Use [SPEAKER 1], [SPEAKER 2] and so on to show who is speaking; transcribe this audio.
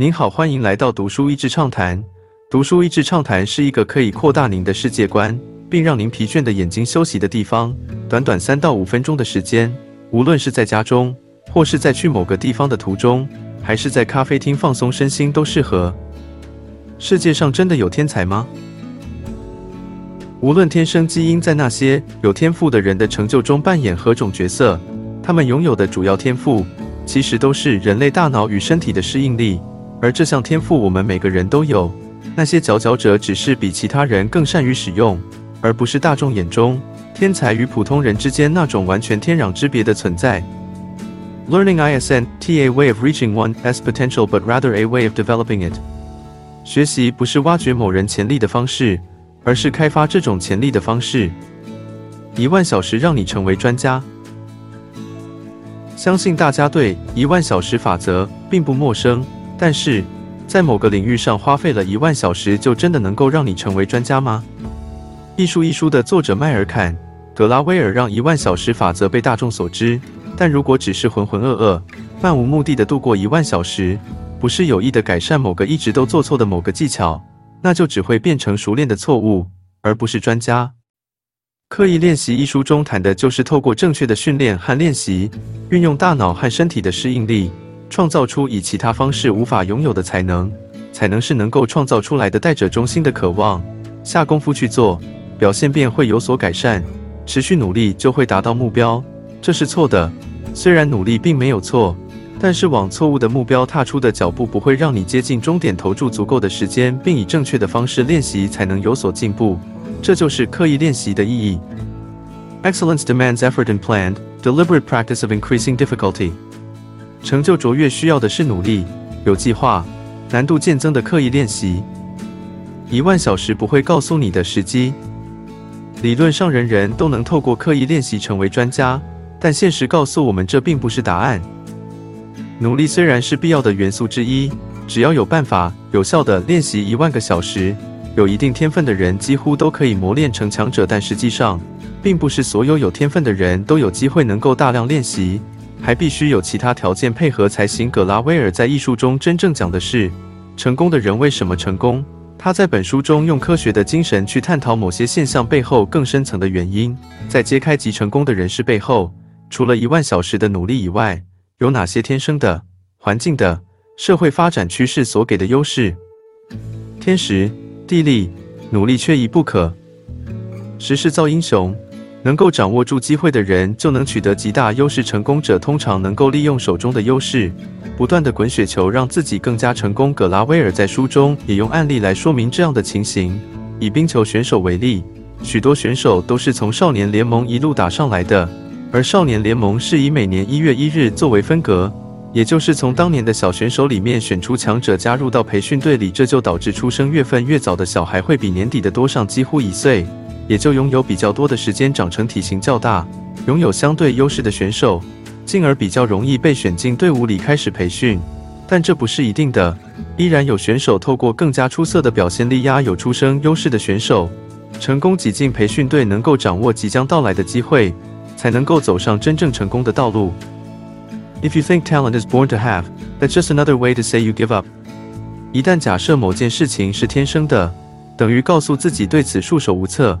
[SPEAKER 1] 您好，欢迎来到读书益智畅谈。读书益智畅谈是一个可以扩大您的世界观，并让您疲倦的眼睛休息的地方。短短三到五分钟的时间，无论是在家中，或是在去某个地方的途中，还是在咖啡厅放松身心，都适合。世界上真的有天才吗？无论天生基因在那些有天赋的人的成就中扮演何种角色，他们拥有的主要天赋，其实都是人类大脑与身体的适应力。而这项天赋，我们每个人都有。那些佼佼者只是比其他人更善于使用，而不是大众眼中天才与普通人之间那种完全天壤之别的存在。Learning isn't a way of reaching one's potential, but rather a way of developing it. 学习不是挖掘某人潜力的方式，而是开发这种潜力的方式。一万小时让你成为专家。相信大家对一万小时法则并不陌生，但是。在某个领域上花费了一万小时，就真的能够让你成为专家吗？艺术一书的作者迈尔坎·格拉威尔让一万小时法则被大众所知，但如果只是浑浑噩噩、漫无目的的度过一万小时，不是有意的改善某个一直都做错的某个技巧，那就只会变成熟练的错误，而不是专家。刻意练习一书中谈的就是透过正确的训练和练习，运用大脑和身体的适应力。创造出以其他方式无法拥有的才能，才能是能够创造出来的带着中心的渴望，下功夫去做，表现便会有所改善，持续努力就会达到目标。这是错的，虽然努力并没有错，但是往错误的目标踏出的脚步不会让你接近终点。投注足够的时间，并以正确的方式练习，才能有所进步。这就是刻意练习的意义。Excellence demands effort and planned, deliberate practice of increasing difficulty. 成就卓越需要的是努力、有计划、难度渐增的刻意练习。一万小时不会告诉你的时机。理论上人人都能透过刻意练习成为专家，但现实告诉我们这并不是答案。努力虽然是必要的元素之一，只要有办法有效的练习一万个小时，有一定天分的人几乎都可以磨练成强者。但实际上，并不是所有有天分的人都有机会能够大量练习。还必须有其他条件配合才行。葛拉威尔在艺术中真正讲的是成功的人为什么成功。他在本书中用科学的精神去探讨某些现象背后更深层的原因，在揭开极成功的人士背后，除了一万小时的努力以外，有哪些天生的、环境的、社会发展趋势所给的优势？天时、地利、努力缺一不可。时势造英雄。能够掌握住机会的人，就能取得极大优势。成功者通常能够利用手中的优势，不断的滚雪球，让自己更加成功。葛拉威尔在书中也用案例来说明这样的情形。以冰球选手为例，许多选手都是从少年联盟一路打上来的，而少年联盟是以每年一月一日作为分隔，也就是从当年的小选手里面选出强者加入到培训队里，这就导致出生月份越早的小孩会比年底的多上几乎一岁。也就拥有比较多的时间长成体型较大、拥有相对优势的选手，进而比较容易被选进队伍里开始培训。但这不是一定的，依然有选手透过更加出色的表现力压有出生优势的选手，成功挤进培训队，能够掌握即将到来的机会，才能够走上真正成功的道路。If you think talent is born to have, that's just another way to say you give up。一旦假设某件事情是天生的，等于告诉自己对此束手无策。